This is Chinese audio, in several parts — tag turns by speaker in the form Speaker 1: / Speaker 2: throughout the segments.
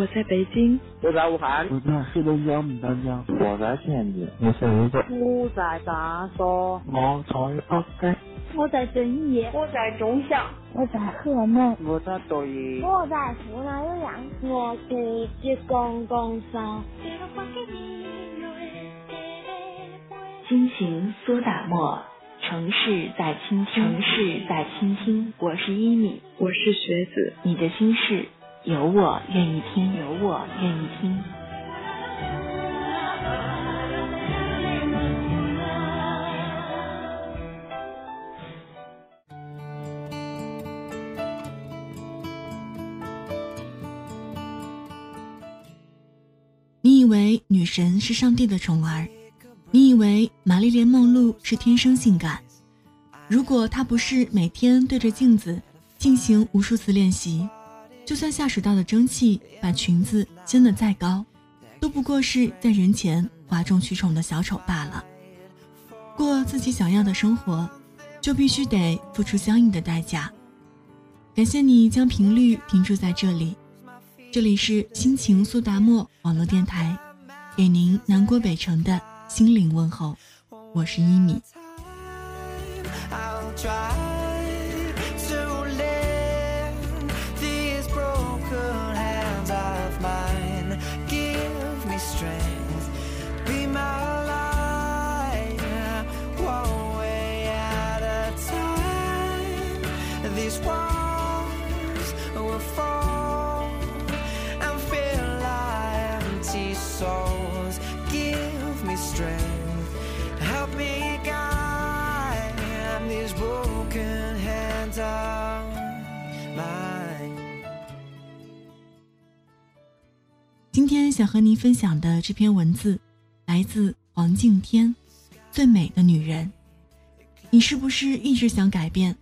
Speaker 1: 我在北京，
Speaker 2: 我在武汉，
Speaker 3: 我在黑龙江牡丹江，
Speaker 4: 我在天津，
Speaker 5: 我在泸州，
Speaker 6: 我在长沙，
Speaker 5: 我在北京，
Speaker 7: 我在遵义，
Speaker 8: 我在中祥，
Speaker 9: 我在河南，
Speaker 10: 我在抖音，
Speaker 11: 我在湖南岳阳，
Speaker 12: 我在浙江江苏。
Speaker 13: 心情苏打沫，城市在倾听，城市在倾听。我是一米，
Speaker 1: 我是学子，
Speaker 13: 你的心事有我愿意听，有我愿意听。你以为女神是上帝的宠儿？你以为玛丽莲梦露是天生性感？如果她不是每天对着镜子进行无数次练习，就算下水道的蒸汽把裙子掀得再高，都不过是在人前哗众取宠的小丑罢了。过自己想要的生活，就必须得付出相应的代价。感谢你将频率停驻在这里，这里是心情苏达沫网络电台，给您南国北城的。心灵问候，我是一米。想和您分享的这篇文字，来自黄敬天，《最美的女人》。你是不是一直想改变，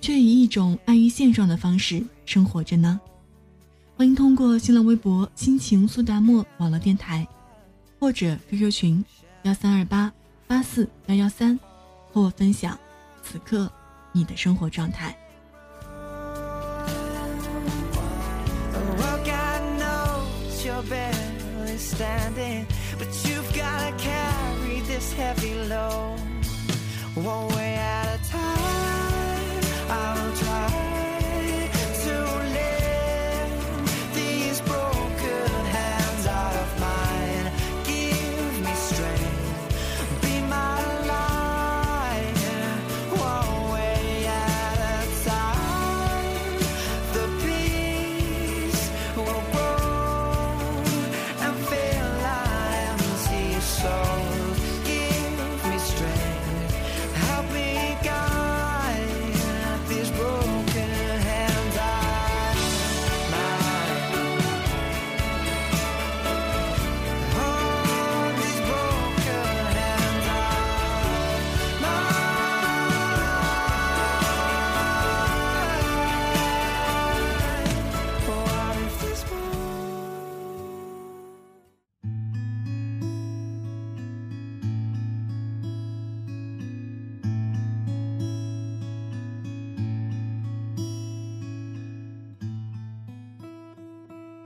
Speaker 13: 却以一种安于现状的方式生活着呢？欢迎通过新浪微博“心情苏达沫”网络电台，或者 QQ 群幺三二八八四幺幺三，和我分享此刻你的生活状态。Barely standing, but you've gotta carry this heavy load. One way at a time,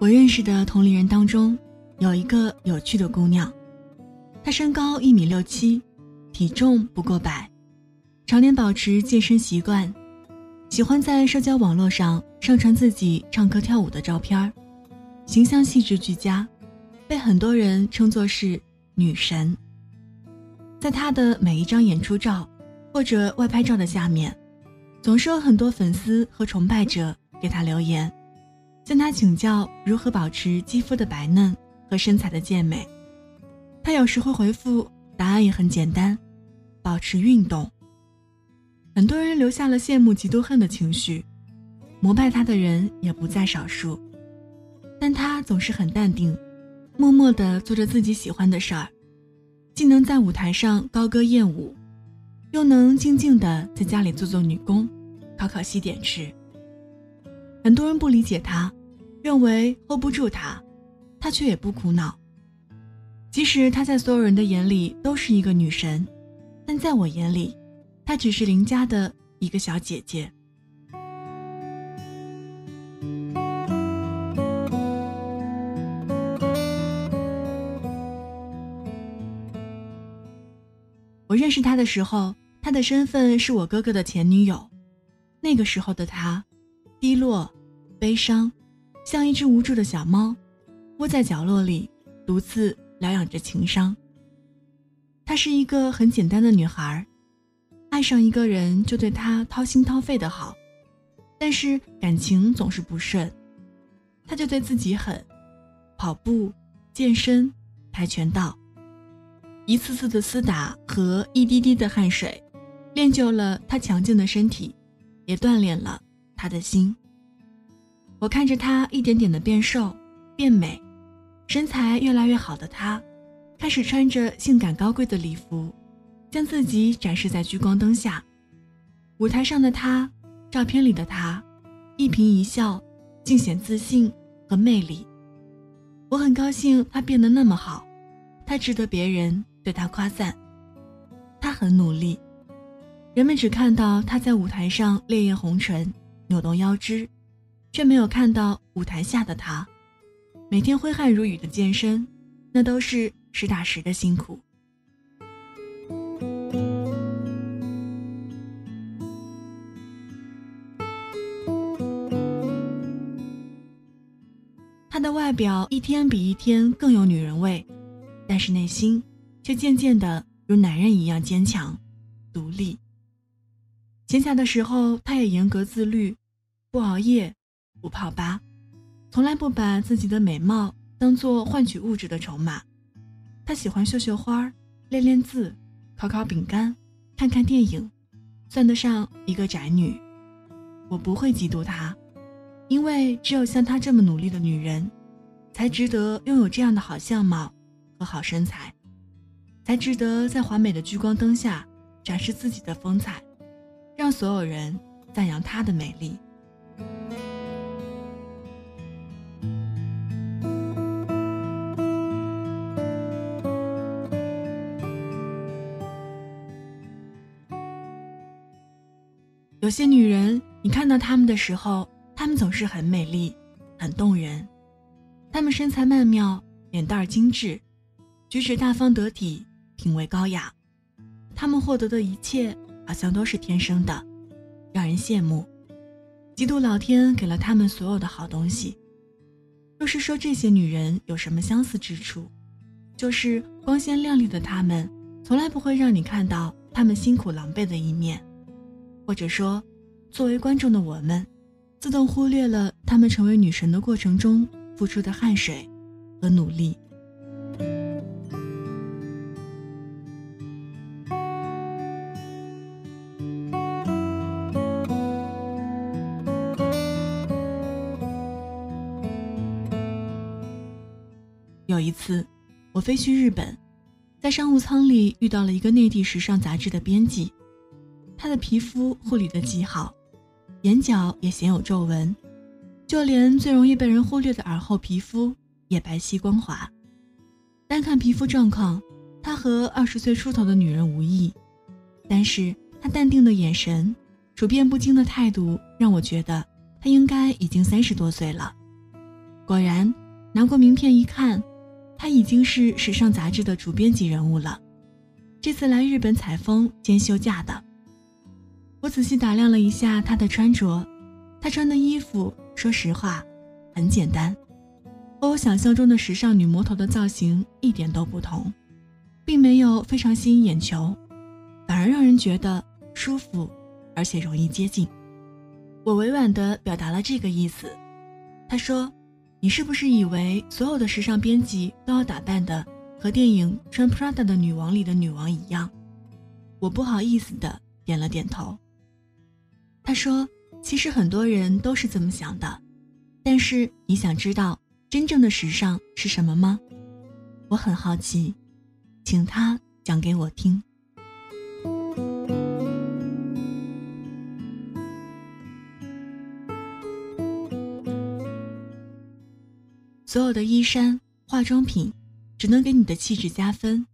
Speaker 13: 我认识的同龄人当中，有一个有趣的姑娘，她身高一米六七，体重不过百，常年保持健身习惯，喜欢在社交网络上上传自己唱歌跳舞的照片形象气质俱佳，被很多人称作是女神。在她的每一张演出照或者外拍照的下面，总是有很多粉丝和崇拜者给她留言。向他请教如何保持肌肤的白嫩和身材的健美，他有时会回复，答案也很简单：保持运动。很多人留下了羡慕、嫉妒、恨的情绪，膜拜他的人也不在少数，但他总是很淡定，默默地做着自己喜欢的事儿，既能在舞台上高歌艳舞，又能静静地在家里做做女工，烤烤西点吃。很多人不理解他。认为 hold 不住她，她却也不苦恼，即使她在所有人的眼里都是一个女神，但在我眼里，她只是林家的一个小姐姐。我认识他的时候，他的身份是我哥哥的前女友，那个时候的他，低落、悲伤。像一只无助的小猫，窝在角落里，独自疗养着情伤。她是一个很简单的女孩，爱上一个人就对他掏心掏肺的好，但是感情总是不顺，她就对自己狠，跑步、健身、跆拳道。一次次的厮打和一滴滴的汗水，练就了他强劲的身体，也锻炼了他的心。我看着她一点点的变瘦、变美，身材越来越好的她，开始穿着性感高贵的礼服，将自己展示在聚光灯下。舞台上的她，照片里的她，一颦一笑，尽显自信和魅力。我很高兴她变得那么好，她值得别人。对她夸赞，她很努力。人们只看到她在舞台上烈焰红唇、扭动腰肢，却没有看到舞台下的他，每天挥汗如雨的健身，那都是实打实的辛苦。他的外表一天比一天更有女人味，但是内心。却渐渐的如男人一样坚强、独立。闲暇的时候，他也严格自律，不熬夜，不泡吧，从来不把自己的美貌当做换取物质的筹码。他喜欢绣绣花、练练字、烤烤饼干、看看电影，算得上一个宅女。我不会嫉妒她，因为只有像她这么努力的女人，才值得拥有这样的好相貌和好身材。才值得在华美的聚光灯下展示自己的风采，让所有人赞扬她的美丽。有些女人，你看到她们的时候，她们总是很美丽，很动人。她们身材曼妙，脸蛋精致，举止大方得体。品味高雅，他们获得的一切好像都是天生的，让人羡慕，嫉妒老天给了他们所有的好东西。若是说这些女人有什么相似之处，就是光鲜亮丽的她们，从来不会让你看到她们辛苦狼狈的一面，或者说，作为观众的我们，自动忽略了他们成为女神的过程中付出的汗水和努力。有一次，我飞去日本，在商务舱里遇到了一个内地时尚杂志的编辑，皮肤护理的极好，眼角也鲜有皱纹，就连最容易被人忽略的耳后皮肤也白皙光滑。单看皮肤状况，他和二十岁出头的女人无异，但是他淡定的眼神、处变不惊的态度，让我觉得他应该已经三十多岁了。果然，拿过名片一看。他已经是时尚杂志的主编级人物了，这次来日本采风兼休假的。我仔细打量了一下他的穿着，他穿的衣服，说实话，很简单，和我想象中的时尚女魔头的造型一点都不同，并没有非常吸引眼球，反而让人觉得舒服，而且容易接近。我委婉地表达了这个意思，他说。你是不是以为所有的时尚编辑都要打扮的和电影《穿 Prada 的女王》里的女王一样？我不好意思的点了点头。他说：“其实很多人都是这么想的，但是你想知道真正的时尚是什么吗？我很好奇，请他讲给我听。”所有的衣衫、化妆品，只能给你的气质加分。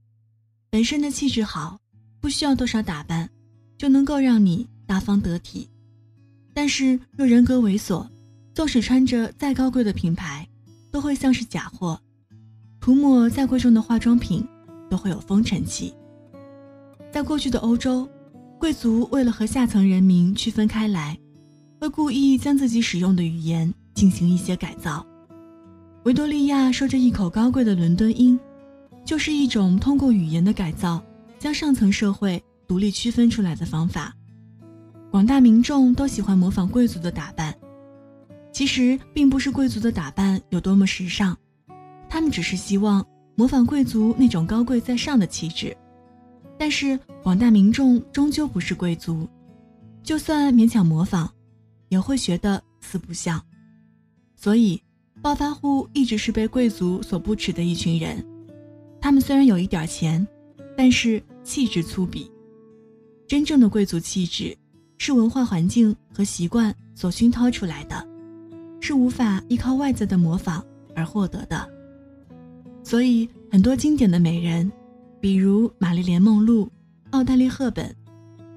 Speaker 13: 本身的气质好，不需要多少打扮，就能够让你大方得体。但是若人格猥琐，纵使穿着再高贵的品牌，都会像是假货；涂抹再贵重的化妆品，都会有风尘气。在过去的欧洲，贵族为了和下层人民区分开来，会故意将自己使用的语言进行一些改造。维多利亚说着一口高贵的伦敦音，就是一种通过语言的改造，将上层社会独立区分出来的方法。广大民众都喜欢模仿贵族的打扮，其实并不是贵族的打扮有多么时尚，他们只是希望模仿贵族那种高贵在上的气质。但是广大民众终究不是贵族，就算勉强模仿，也会学得四不像。所以，暴发户一直是被贵族所不齿的一群人。他们虽然有一点钱，但是气质粗鄙。真正的贵族气质，是文化环境和习惯所熏陶出来的，是无法依靠外在的模仿而获得的。所以，很多经典的美人。比如玛丽莲·梦露、奥黛丽·赫本，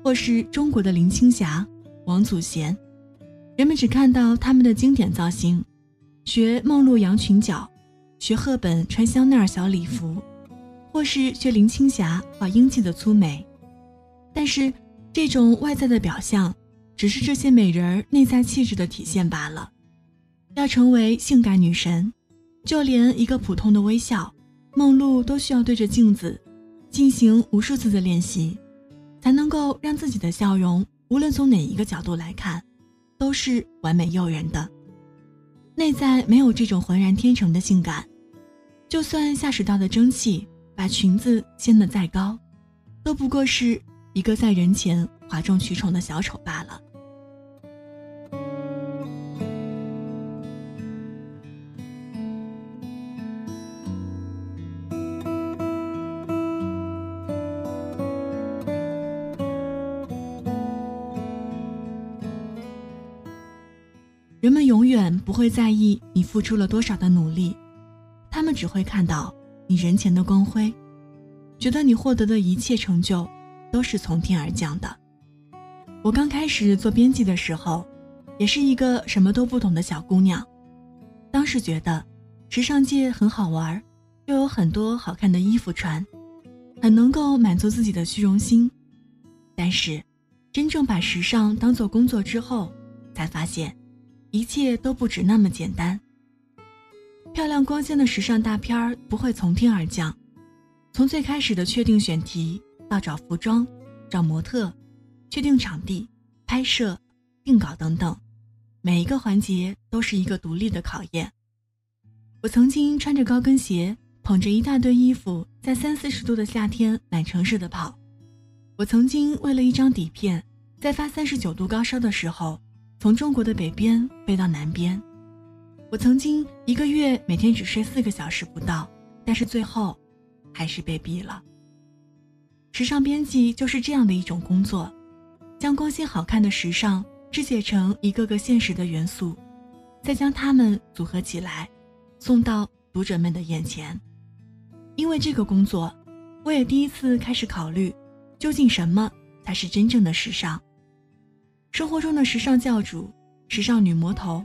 Speaker 13: 或是中国的林青霞、王祖贤，人们只看到他们的经典造型，学梦露扬裙角，学赫本穿香奈儿小礼服，或是学林青霞画英气的粗眉。但是，这种外在的表象，只是这些美人儿内在气质的体现罢了。要成为性感女神，就连一个普通的微笑，梦露都需要对着镜子。进行无数次的练习，才能够让自己的笑容，无论从哪一个角度来看，都是完美诱人的。内在没有这种浑然天成的性感，就算下水道的蒸汽把裙子掀得再高，都不过是一个在人前哗众取宠的小丑罢了。人们永远不会在意你付出了多少的努力，他们只会看到你人前的光辉，觉得你获得的一切成就都是从天而降的。我刚开始做编辑的时候，也是一个什么都不懂的小姑娘，当时觉得时尚界很好玩，又有很多好看的衣服穿，很能够满足自己的虚荣心。但是，真正把时尚当做工作之后，才发现。一切都不止那么简单。漂亮光鲜的时尚大片儿不会从天而降，从最开始的确定选题到找服装、找模特、确定场地、拍摄、定稿等等，每一个环节都是一个独立的考验。我曾经穿着高跟鞋，捧着一大堆衣服，在三四十度的夏天满城市的跑。我曾经为了一张底片，在发三十九度高烧的时候。从中国的北边飞到南边，我曾经一个月每天只睡四个小时不到，但是最后，还是被毙了。时尚编辑就是这样的一种工作，将光鲜好看的时尚肢解成一个个现实的元素，再将它们组合起来，送到读者们的眼前。因为这个工作，我也第一次开始考虑，究竟什么才是真正的时尚。生活中的时尚教主、时尚女魔头，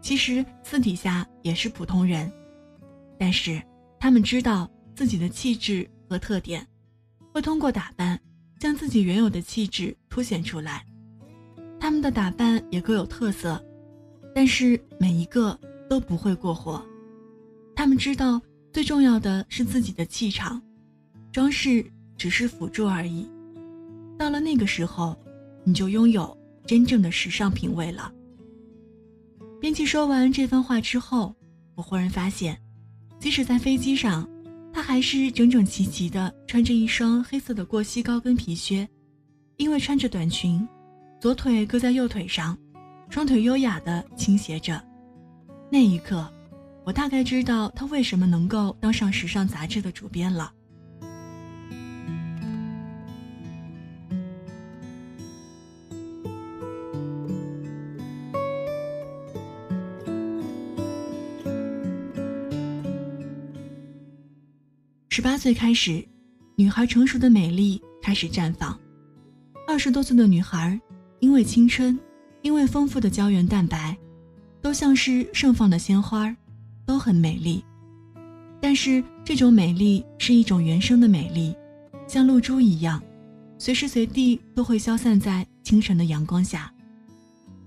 Speaker 13: 其实私底下也是普通人，但是他们知道自己的气质和特点，会通过打扮将自己原有的气质凸显出来。他们的打扮也各有特色，但是每一个都不会过火。他们知道最重要的是自己的气场，装饰只是辅助而已。到了那个时候，你就拥有。真正的时尚品味了。编辑说完这番话之后，我忽然发现，即使在飞机上，她还是整整齐齐的穿着一双黑色的过膝高跟皮靴，因为穿着短裙，左腿搁在右腿上，双腿优雅的倾斜着。那一刻，我大概知道他为什么能够当上时尚杂志的主编了。十八岁开始，女孩成熟的美丽开始绽放。二十多岁的女孩，因为青春，因为丰富的胶原蛋白，都像是盛放的鲜花，都很美丽。但是这种美丽是一种原生的美丽，像露珠一样，随时随地都会消散在清晨的阳光下。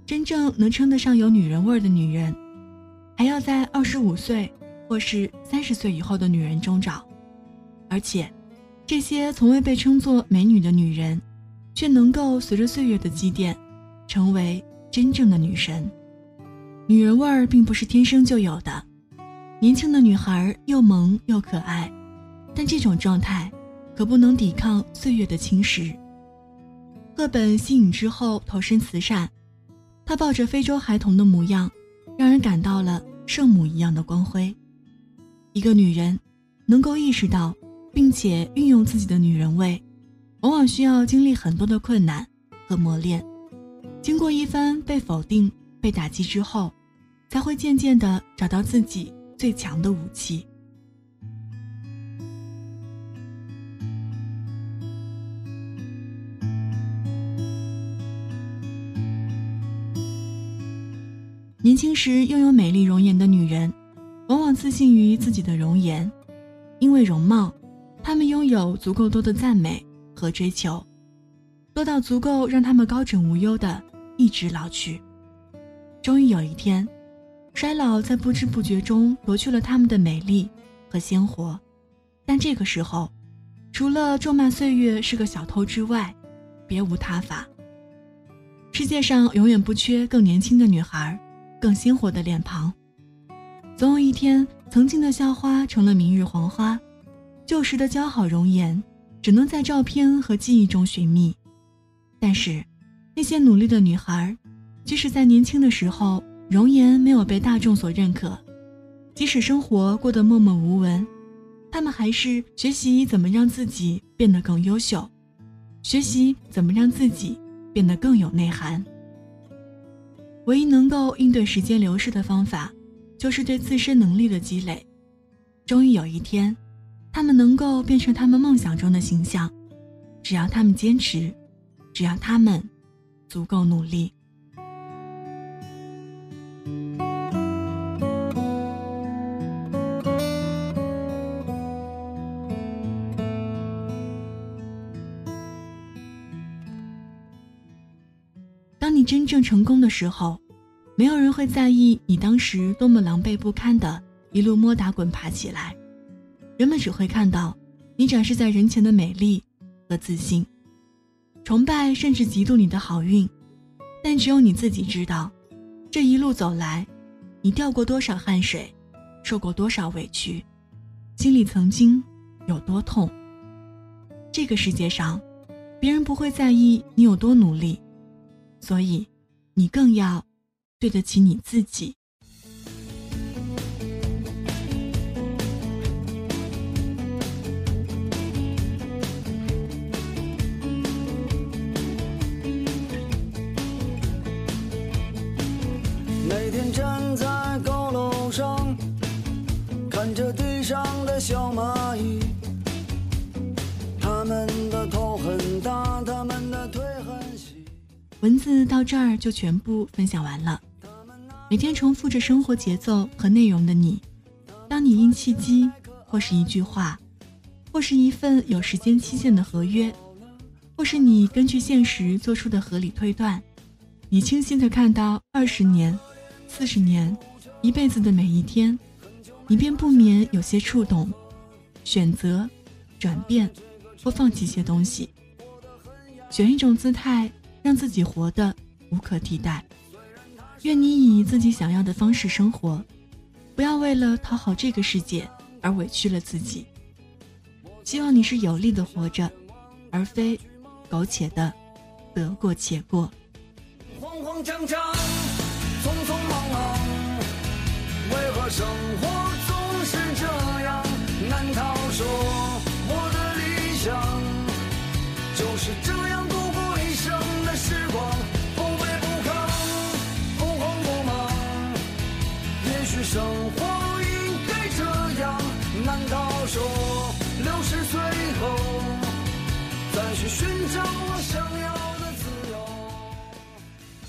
Speaker 13: 真正能称得上有女人味的女人，还要在二十五岁或是三十岁以后的女人中找。而且，这些从未被称作美女的女人，却能够随着岁月的积淀，成为真正的女神。女人味儿并不是天生就有的，年轻的女孩又萌又可爱，但这种状态可不能抵抗岁月的侵蚀。赫本息影之后投身慈善，她抱着非洲孩童的模样，让人感到了圣母一样的光辉。一个女人能够意识到并且运用自己的女人味，往往需要经历很多的困难和磨练，经过一番被否定、被打击之后。才会渐渐的找到自己最强的武器。年轻时拥有美丽容颜的女人，往往自信于自己的容颜，因为容貌，他们拥有足够多的赞美和追求，多到足够让他们高枕无忧的一直老去。终于有一天。衰老在不知不觉中夺去了他们的美丽和鲜活，但这个时候，除了咒骂岁月是个小偷之外，别无他法。世界上永远不缺更年轻的女孩，更鲜活的脸庞。总有一天，曾经的校花成了明日黄花，旧时的姣好容颜只能在照片和记忆中寻觅。但是，那些努力的女孩，即使在年轻的时候。容颜没有被大众所认可，即使生活过得默默无闻，他们还是学习怎么让自己变得更优秀，学习怎么让自己变得更有内涵。唯一能够应对时间流逝的方法，就是对自身能力的积累。终于有一天，他们能够变成他们梦想中的形象，只要他们坚持，只要他们足够努力。当你真正成功的时候，没有人会在意你当时多么狼狈不堪的一路摸打滚爬起来，人们只会看到你展示在人前的美丽和自信，崇拜甚至嫉妒你的好运。但只有你自己知道，这一路走来，你掉过多少汗水，受过多少委屈，心里曾经有多痛。这个世界上，别人不会在意你有多努力。所以，你更要对得起你自己。
Speaker 1: 上的小蚂蚁，它们的头很大，它们的腿很细。
Speaker 13: 文字到这儿就全部分享完了。每天重复着生活节奏和内容的你，当你因契机，或是一句话，或是一份有时间期限的合约，或是你根据现实做出的合理推断，你清晰的看到二十年、四十年、一辈子的每一天，你便不免有些触动，选择、转变或放弃一些东西，选一种姿态。让自己活得无可替代。愿你以自己想要的方式生活，不要为了讨好这个世界而委屈了自己。希望你是有力的活着，而非苟且的得过且过。
Speaker 1: 慌慌张张，匆匆忙忙，为何生说我的理想就是这样度过一？生的时光，不卑不亢，不慌不忙。也许生活应该这样？难道说六十岁后再去寻找我想要的自由？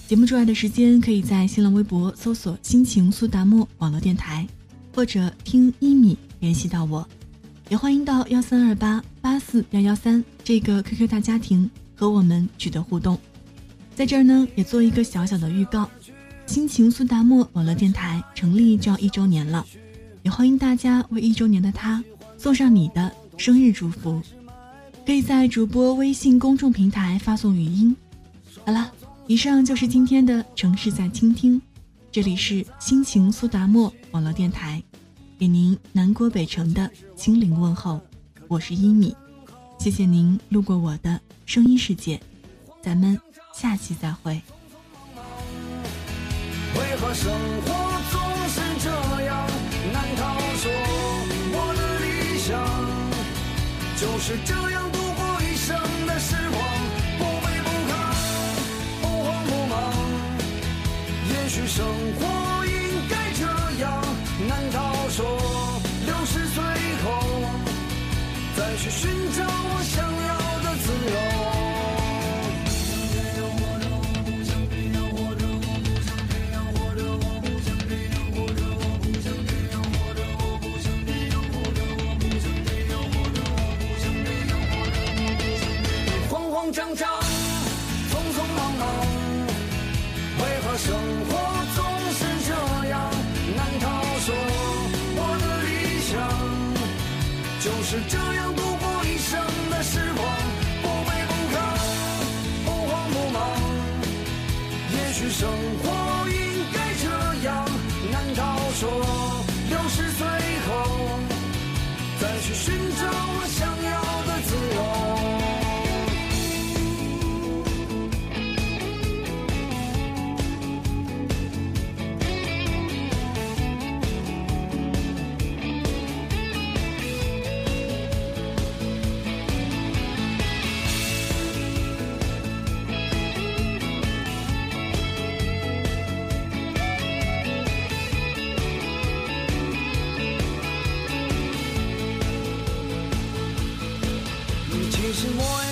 Speaker 13: 节目之外的时间，可以在新浪微博搜索“心情苏达沫网络电台”，或者听一米联系到我，也欢迎到幺三二八八四幺幺三这个 QQ 大家庭和我们取得互动。在这儿呢，也做一个小小的预告：心情苏达沫网络电台成立就要一周年了，也欢迎大家为一周年的他送上你的生日祝福。可以在主播微信公众平台发送语音。好了，以上就是今天的城市在倾听，这里是心情苏达沫网络电台，给您南国北城的心灵问候，我是一米，谢谢您路过我的声音世界，咱们下期再会。
Speaker 1: 为何生活总是这样难逃？说我的理想就是这样度过一生的时光，不卑不亢，不慌不忙。也许生活慌慌张张，匆匆忙忙，为何生活总是这样难道？说我的理想就是这